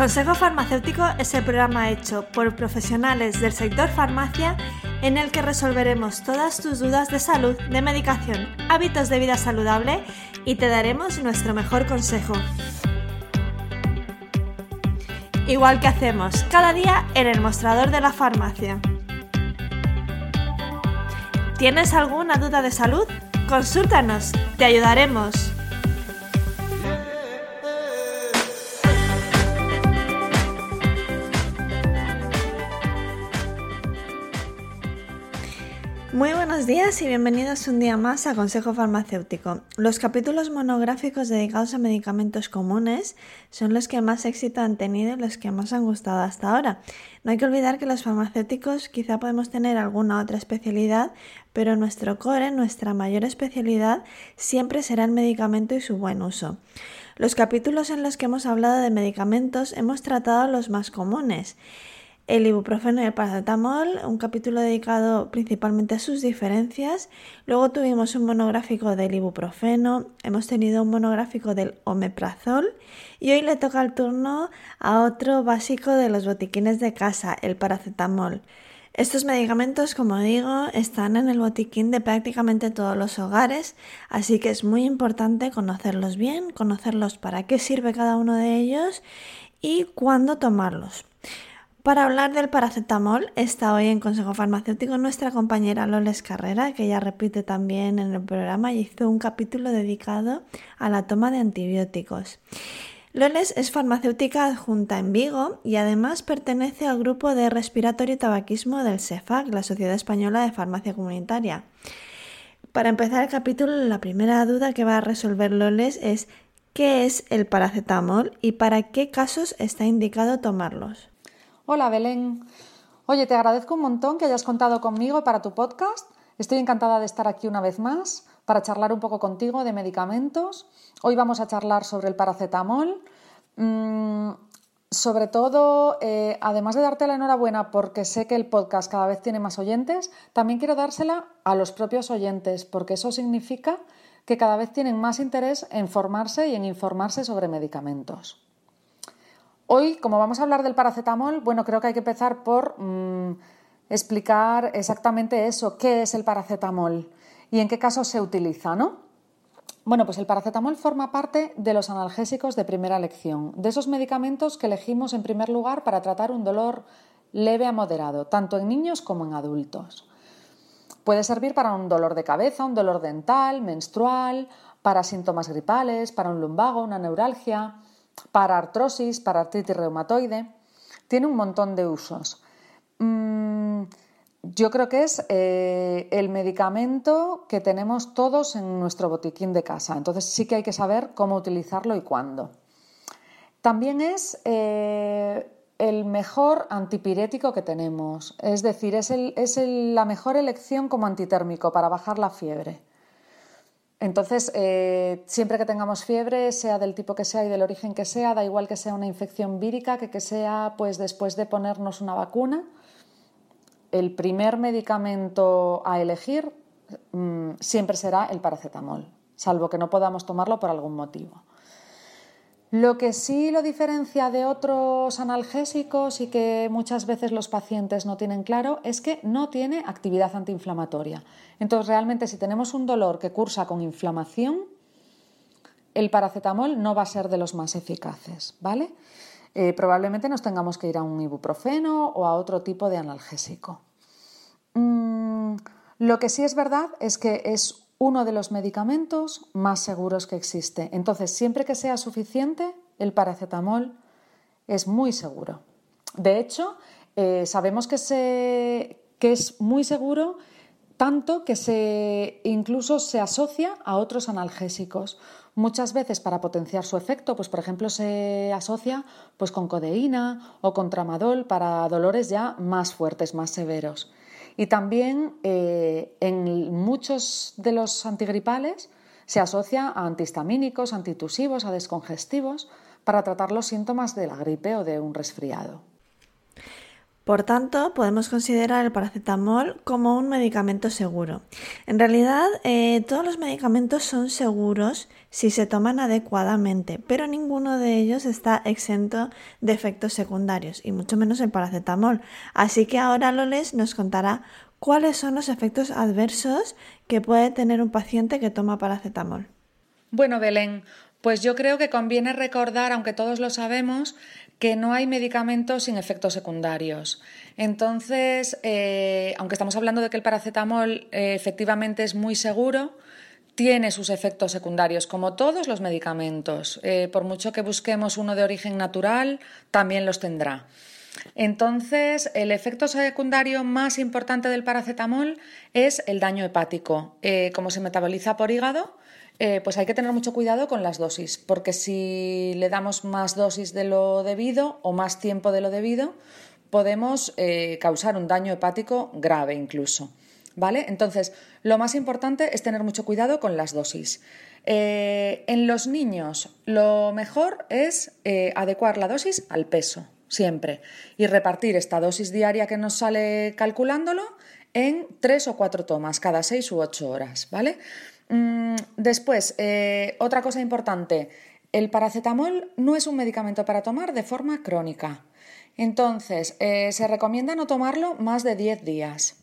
Consejo Farmacéutico es el programa hecho por profesionales del sector farmacia en el que resolveremos todas tus dudas de salud, de medicación, hábitos de vida saludable y te daremos nuestro mejor consejo. Igual que hacemos cada día en el mostrador de la farmacia. ¿Tienes alguna duda de salud? Consúltanos, te ayudaremos. Buenos días y bienvenidos un día más a Consejo Farmacéutico. Los capítulos monográficos dedicados a medicamentos comunes son los que más éxito han tenido y los que más han gustado hasta ahora. No hay que olvidar que los farmacéuticos quizá podemos tener alguna otra especialidad, pero nuestro core, nuestra mayor especialidad, siempre será el medicamento y su buen uso. Los capítulos en los que hemos hablado de medicamentos hemos tratado los más comunes el ibuprofeno y el paracetamol, un capítulo dedicado principalmente a sus diferencias. Luego tuvimos un monográfico del ibuprofeno, hemos tenido un monográfico del omeprazol y hoy le toca el turno a otro básico de los botiquines de casa, el paracetamol. Estos medicamentos, como digo, están en el botiquín de prácticamente todos los hogares, así que es muy importante conocerlos bien, conocerlos para qué sirve cada uno de ellos y cuándo tomarlos. Para hablar del paracetamol está hoy en Consejo Farmacéutico nuestra compañera Loles Carrera, que ya repite también en el programa y hizo un capítulo dedicado a la toma de antibióticos. Loles es farmacéutica adjunta en Vigo y además pertenece al grupo de respiratorio y tabaquismo del CEFAC, la Sociedad Española de Farmacia Comunitaria. Para empezar el capítulo, la primera duda que va a resolver Loles es ¿qué es el paracetamol y para qué casos está indicado tomarlos? Hola Belén. Oye, te agradezco un montón que hayas contado conmigo para tu podcast. Estoy encantada de estar aquí una vez más para charlar un poco contigo de medicamentos. Hoy vamos a charlar sobre el paracetamol. Mm, sobre todo, eh, además de darte la enhorabuena porque sé que el podcast cada vez tiene más oyentes, también quiero dársela a los propios oyentes porque eso significa que cada vez tienen más interés en formarse y en informarse sobre medicamentos. Hoy, como vamos a hablar del paracetamol, bueno, creo que hay que empezar por mm, explicar exactamente eso, qué es el paracetamol y en qué casos se utiliza, ¿no? Bueno, pues el paracetamol forma parte de los analgésicos de primera elección, de esos medicamentos que elegimos en primer lugar para tratar un dolor leve a moderado, tanto en niños como en adultos. Puede servir para un dolor de cabeza, un dolor dental, menstrual, para síntomas gripales, para un lumbago, una neuralgia, para artrosis, para artritis reumatoide. Tiene un montón de usos. Mm, yo creo que es eh, el medicamento que tenemos todos en nuestro botiquín de casa. Entonces sí que hay que saber cómo utilizarlo y cuándo. También es eh, el mejor antipirético que tenemos. Es decir, es, la mejor elección como antitérmico para bajar la fiebre. Entonces, eh, siempre que tengamos fiebre, sea del tipo que sea y del origen que sea, da igual que sea una infección vírica que que sea pues después de ponernos una vacuna, el primer medicamento a elegir mm, siempre será el paracetamol, salvo que no podamos tomarlo por algún motivo. Lo que sí lo diferencia de otros analgésicos y que muchas veces los pacientes no tienen claro es que no tiene actividad antiinflamatoria. Entonces, realmente si tenemos un dolor que cursa con inflamación, el paracetamol no va a ser de los más eficaces, ¿vale? Eh, probablemente nos tengamos que ir a un ibuprofeno o a otro tipo de analgésico. Mm, lo que sí es verdad es que es uno de los medicamentos más seguros que existe. Entonces, siempre que sea suficiente, el paracetamol es muy seguro. De hecho, eh, sabemos que, que es muy seguro tanto que se, incluso se asocia a otros analgésicos. Muchas veces para potenciar su efecto, pues por ejemplo se asocia pues con codeína o con tramadol para dolores ya más fuertes, más severos. Y también eh, en muchos de los antigripales se asocia a antihistamínicos, antitusivos, a descongestivos para tratar los síntomas de la gripe o de un resfriado. Por tanto, podemos considerar el paracetamol como un medicamento seguro. En realidad, eh, todos los medicamentos son seguros si se toman adecuadamente, pero ninguno de ellos está exento de efectos secundarios, y mucho menos el paracetamol. Así que ahora Loles nos contará cuáles son los efectos adversos que puede tener un paciente que toma paracetamol. Bueno, Belén, pues yo creo que conviene recordar, aunque todos lo sabemos, que no hay medicamentos sin efectos secundarios. Entonces, eh, aunque estamos hablando de que el paracetamol eh, efectivamente es muy seguro, tiene sus efectos secundarios, como todos los medicamentos. Eh, por mucho que busquemos uno de origen natural, también los tendrá. Entonces, el efecto secundario más importante del paracetamol es el daño hepático. como se metaboliza por hígado, eh, pues hay que tener mucho cuidado con las dosis, porque si le damos más dosis de lo debido o más tiempo de lo debido, podemos eh, causar un daño hepático grave incluso. ¿Vale? Entonces, lo más importante es tener mucho cuidado con las dosis. Eh, en los niños, lo mejor es adecuar la dosis al peso, siempre, y repartir esta dosis diaria que nos sale calculándolo en tres o cuatro tomas cada seis u ocho horas, ¿vale? Mm, después, eh, otra cosa importante, el paracetamol no es un medicamento para tomar de forma crónica. Entonces, eh, se recomienda no tomarlo más de 10 días.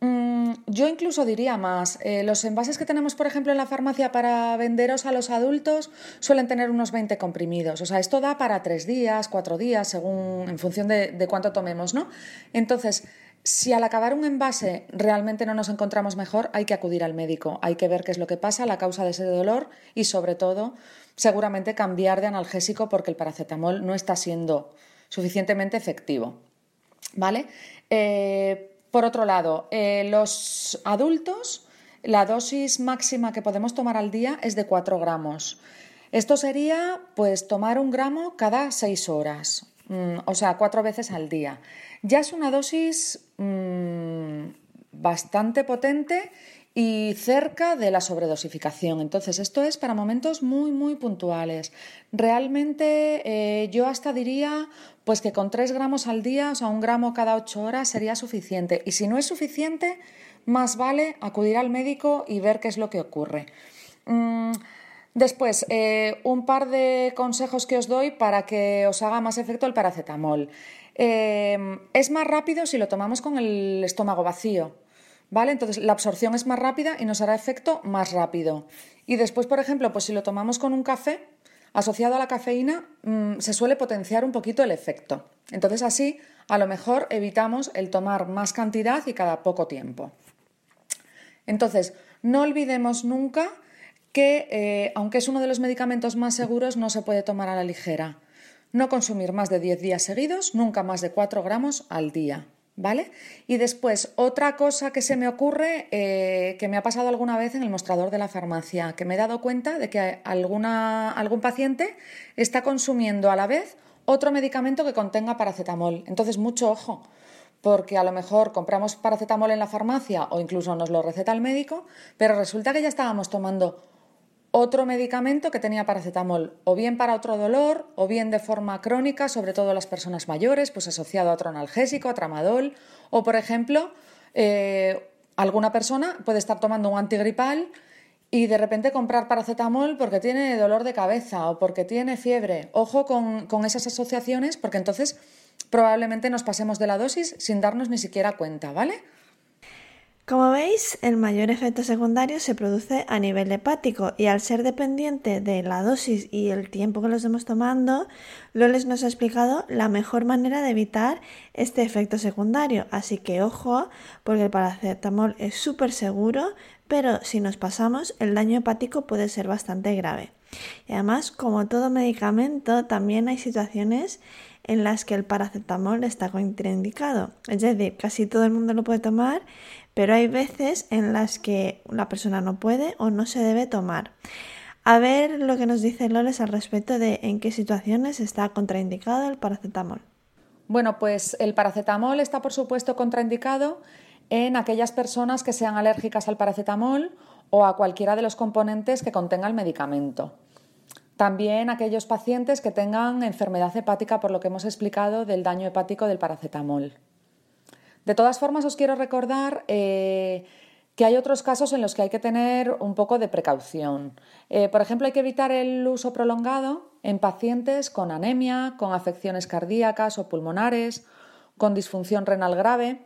Mm, yo incluso diría más, eh, los envases que tenemos, por ejemplo, en la farmacia para venderos a los adultos suelen tener unos 20 comprimidos. O sea, esto da para 3 días, 4 días, según, en función de, de cuánto tomemos, ¿no? Entonces, si al acabar un envase realmente no nos encontramos mejor, hay que acudir al médico, hay que ver qué es lo que pasa, la causa de ese dolor y sobre todo seguramente cambiar de analgésico porque el paracetamol no está siendo suficientemente efectivo. ¿Vale? Eh, por otro lado, eh, los adultos, la dosis máxima que podemos tomar al día es de 4 gramos. Esto sería pues tomar un gramo cada 6 horas, mm, o sea, cuatro veces al día ya es una dosis mm, bastante potente y cerca de la sobredosificación. Entonces, esto es para momentos muy, muy puntuales. Realmente eh, yo hasta diría pues que con 3 gramos al día, o sea, un gramo cada 8 horas sería suficiente. Y si no es suficiente, más vale acudir al médico y ver qué es lo que ocurre. Mm, después, eh, un par de consejos que os doy para que os haga más efecto el paracetamol. Em, es más rápido si lo tomamos con el estómago vacío. ¿Vale? Entonces la absorción es más rápida y nos hará efecto más rápido. Y después, por ejemplo, pues si lo tomamos con un café, asociado a la cafeína, mm, se suele potenciar un poquito el efecto. Entonces así, a lo mejor evitamos el tomar más cantidad y cada poco tiempo. Entonces, no olvidemos nunca que, eh, aunque es uno de los medicamentos más seguros, no se puede tomar a la ligera. No consumir más de 10 días seguidos, nunca más de 4 gramos al día. ¿Vale? Y después, otra cosa que se me ocurre, eh, que me ha pasado alguna vez en el mostrador de la farmacia, que me he dado cuenta de que alguna, algún paciente está consumiendo a la vez otro medicamento que contenga paracetamol. Entonces, mucho ojo, porque a lo mejor compramos paracetamol en la farmacia o incluso nos lo receta el médico, pero resulta que ya estábamos tomando otro medicamento que tenía paracetamol, o bien para otro dolor, o bien de forma crónica, sobre todo las personas mayores, pues asociado a otro analgésico, a tramadol, o por ejemplo, eh, alguna persona puede estar tomando un antigripal y de repente comprar paracetamol porque tiene dolor de cabeza o porque tiene fiebre. Ojo con, con esas asociaciones porque entonces probablemente nos pasemos de la dosis sin darnos ni siquiera cuenta, ¿vale? Como veis, el mayor efecto secundario se produce a nivel hepático y al ser dependiente de la dosis y el tiempo que lo estemos tomando, Loles nos ha explicado la mejor manera de evitar este efecto secundario. Así que ojo, porque el paracetamol es súper seguro, pero si nos pasamos, el daño hepático puede ser bastante grave. Y además, como todo medicamento, también hay situaciones en las que el paracetamol está contraindicado. Es decir, casi todo el mundo lo puede tomar, pero hay veces en las que la persona no puede o no se debe tomar. A ver lo que nos dice Loles al respecto de en qué situaciones está contraindicado el paracetamol. Bueno, pues el paracetamol está por supuesto contraindicado en aquellas personas que sean alérgicas al paracetamol o a cualquiera de los componentes que contenga el medicamento. También aquellos pacientes que tengan enfermedad hepática, por lo que hemos explicado del daño hepático del paracetamol. De todas formas, os quiero recordar eh, que hay otros casos en los que hay que tener un poco de precaución. Eh, por ejemplo, hay que evitar el uso prolongado en pacientes con anemia, con afecciones cardíacas o pulmonares, con disfunción renal grave.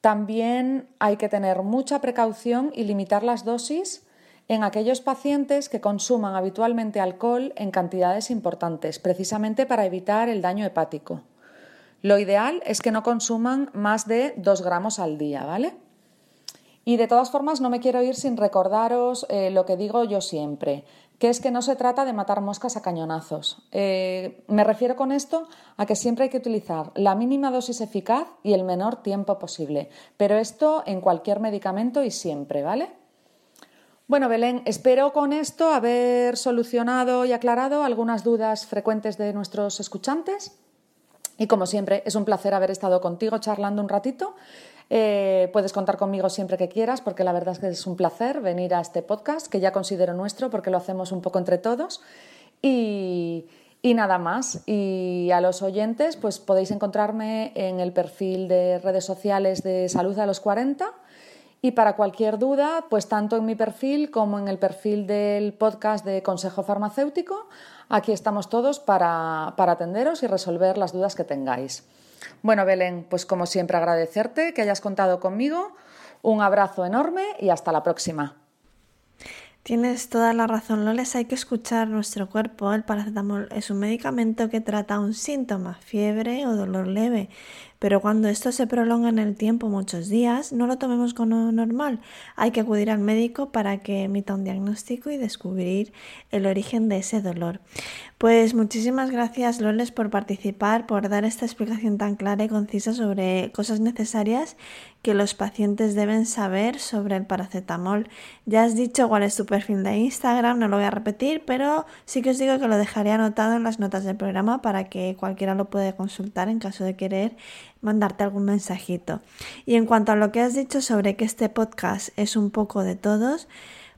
También hay que tener mucha precaución y limitar las dosis en aquellos pacientes que consuman habitualmente alcohol en cantidades importantes, precisamente para evitar el daño hepático. Lo ideal es que no consuman más de 2 gramos al día, ¿vale? Y de todas formas no me quiero ir sin recordaros eh, lo que digo yo siempre, que es que no se trata de matar moscas a cañonazos. Eh, me refiero con esto a que siempre hay que utilizar la mínima dosis eficaz y el menor tiempo posible, pero esto en cualquier medicamento y siempre, ¿vale? Bueno, Belén, espero con esto haber solucionado y aclarado algunas dudas frecuentes de nuestros escuchantes. Y como siempre, es un placer haber estado contigo charlando un ratito. Eh, puedes contar conmigo siempre que quieras, porque la verdad es que es un placer venir a este podcast, que ya considero nuestro, porque lo hacemos un poco entre todos. Y, y nada más. Y a los oyentes, pues podéis encontrarme en el perfil de redes sociales de Salud a los 40. Y para cualquier duda, pues tanto en mi perfil como en el perfil del podcast de Consejo Farmacéutico, aquí estamos todos para, para atenderos y resolver las dudas que tengáis. Bueno, Belén, pues como siempre agradecerte que hayas contado conmigo. Un abrazo enorme y hasta la próxima. Tienes toda la razón, Loles. Hay que escuchar nuestro cuerpo. El paracetamol es un medicamento que trata un síntoma, fiebre o dolor leve. Pero cuando esto se prolonga en el tiempo, muchos días, no lo tomemos como normal. Hay que acudir al médico para que emita un diagnóstico y descubrir el origen de ese dolor. Pues muchísimas gracias, Loles, por participar, por dar esta explicación tan clara y concisa sobre cosas necesarias que los pacientes deben saber sobre el paracetamol. Ya has dicho cuál es tu perfil de Instagram, no lo voy a repetir, pero sí que os digo que lo dejaré anotado en las notas del programa para que cualquiera lo pueda consultar en caso de querer mandarte algún mensajito. Y en cuanto a lo que has dicho sobre que este podcast es un poco de todos,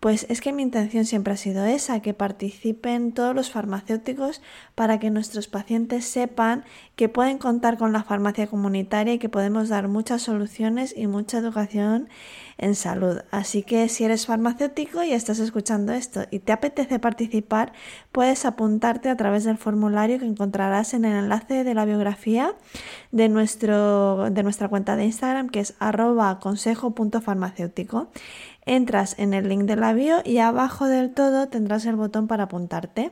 pues es que mi intención siempre ha sido esa, que participen todos los farmacéuticos para que nuestros pacientes sepan que pueden contar con la farmacia comunitaria y que podemos dar muchas soluciones y mucha educación en salud. Así que si eres farmacéutico y estás escuchando esto y te apetece participar, puedes apuntarte a través del formulario que encontrarás en el enlace de la biografía de, nuestro, de nuestra cuenta de Instagram que es arroba consejo.farmacéutico. Entras en el link de la y abajo del todo tendrás el botón para apuntarte.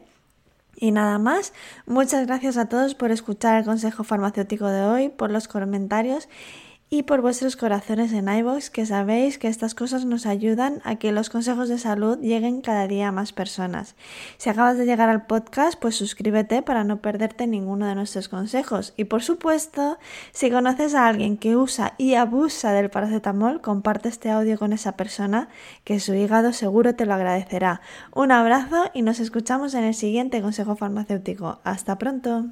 Y nada más, muchas gracias a todos por escuchar el consejo farmacéutico de hoy, por los comentarios y por vuestros corazones en iVoox, que sabéis que estas cosas nos ayudan a que los consejos de salud lleguen cada día a más personas. Si acabas de llegar al podcast, pues suscríbete para no perderte ninguno de nuestros consejos. Y por supuesto, si conoces a alguien que usa y abusa del paracetamol, comparte este audio con esa persona, que su hígado seguro te lo agradecerá. Un abrazo y nos escuchamos en el siguiente consejo farmacéutico. Hasta pronto.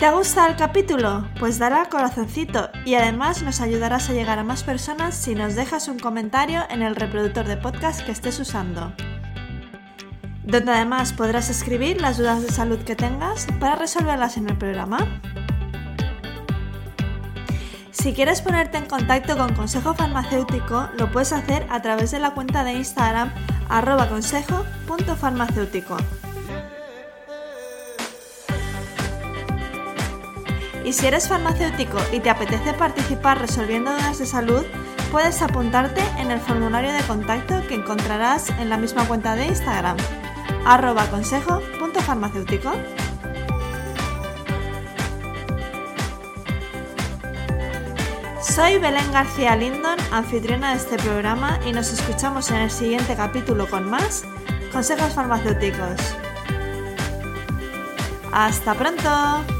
¿Te ha gustado el capítulo? Pues dale al corazoncito y además nos ayudarás a llegar a más personas si nos dejas un comentario en el reproductor de podcast que estés usando. Donde además podrás escribir las dudas de salud que tengas para resolverlas en el programa. Si quieres ponerte en contacto con Consejo Farmacéutico, lo puedes hacer a través de la cuenta de Instagram arroba consejo.farmacéutico. Y si eres farmacéutico y te apetece participar resolviendo dudas de salud, puedes apuntarte en el formulario de contacto que encontrarás en la misma cuenta de Instagram, arroba consejo.farmacéutico. Soy Belén García Lindon, anfitriona de este programa, y nos escuchamos en el siguiente capítulo con más consejos farmacéuticos. ¡Hasta pronto!